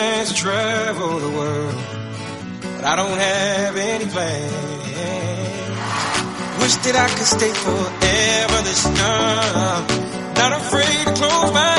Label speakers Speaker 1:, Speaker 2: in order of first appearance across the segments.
Speaker 1: chance to travel the world, but I don't have any plans. Wish that I could stay forever this time. not afraid to close my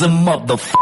Speaker 2: as a motherfucker.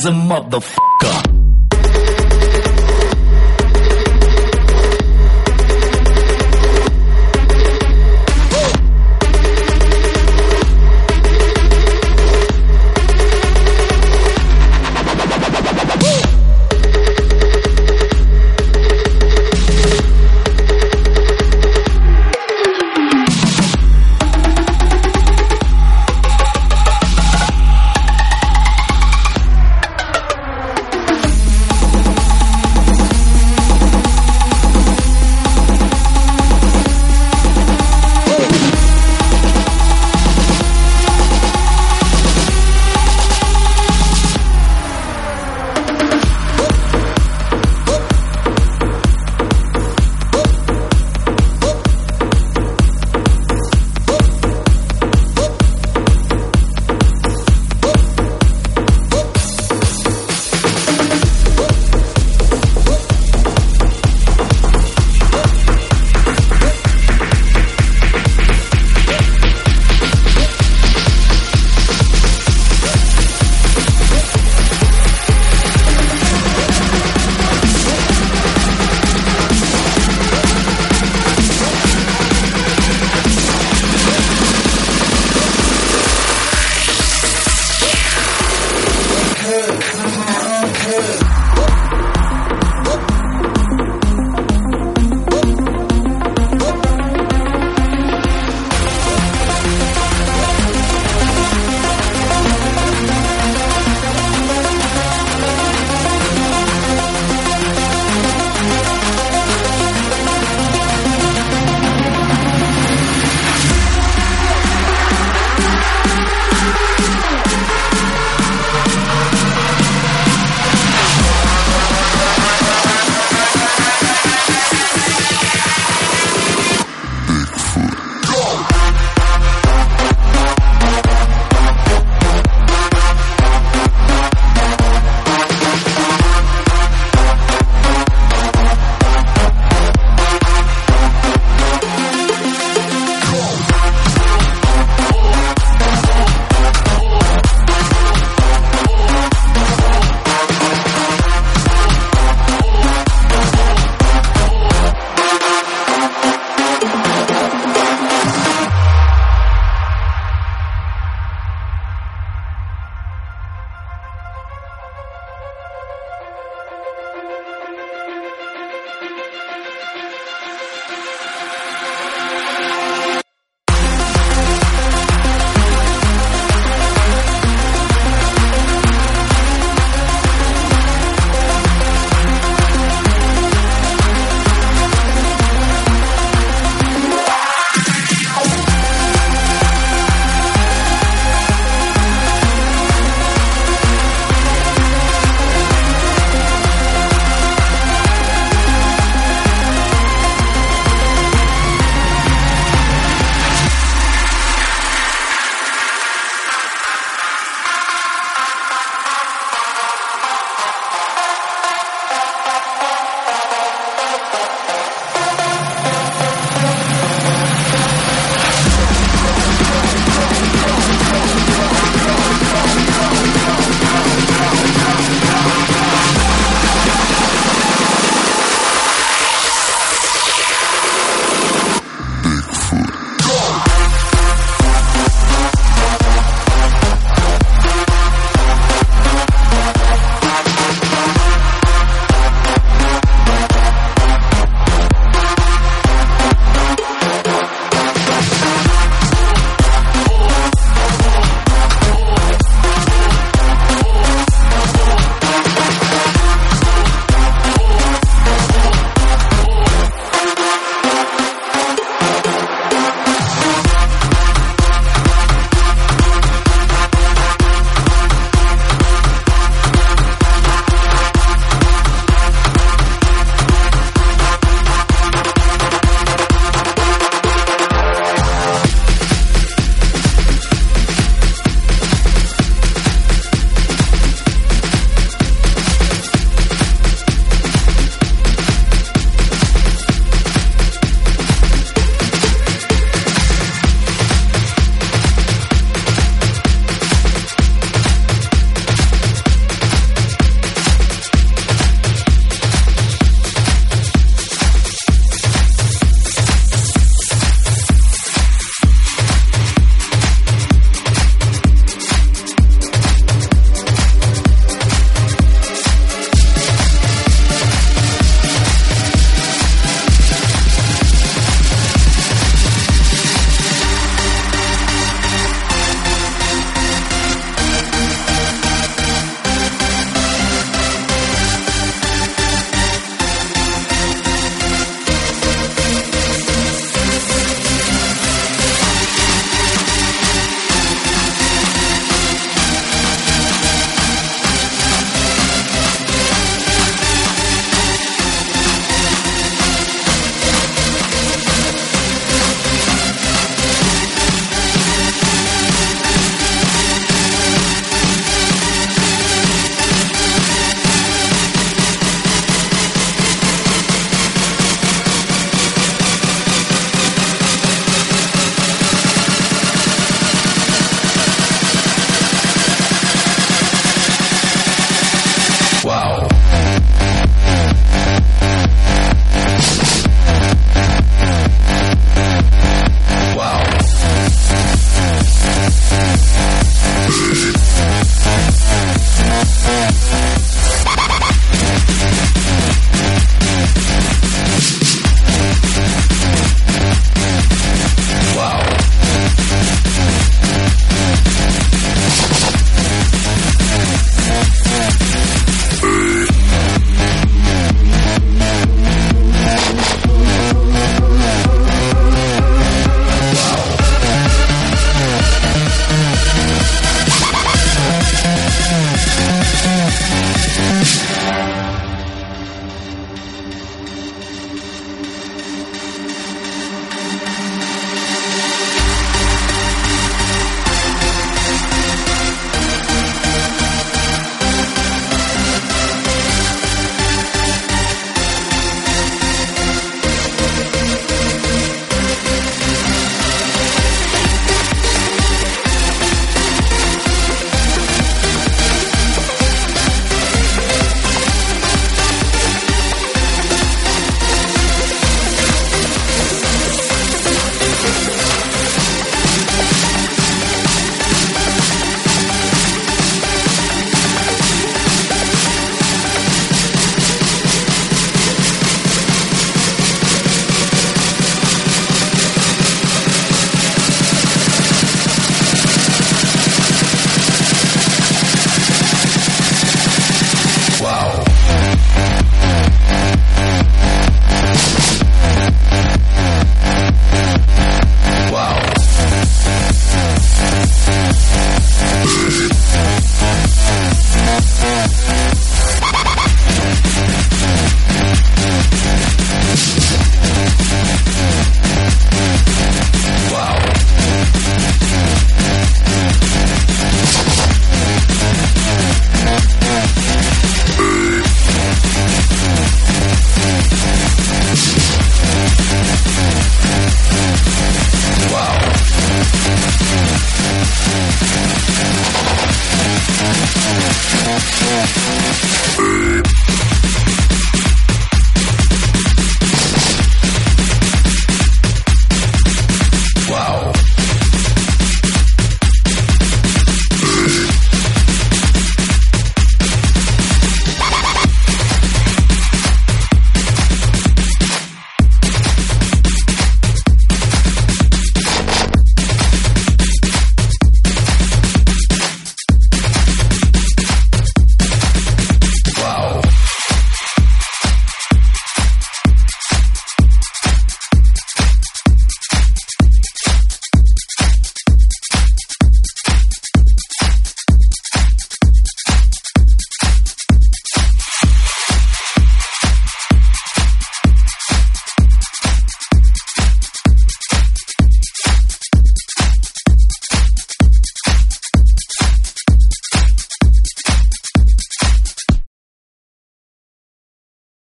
Speaker 2: As a motherfucker.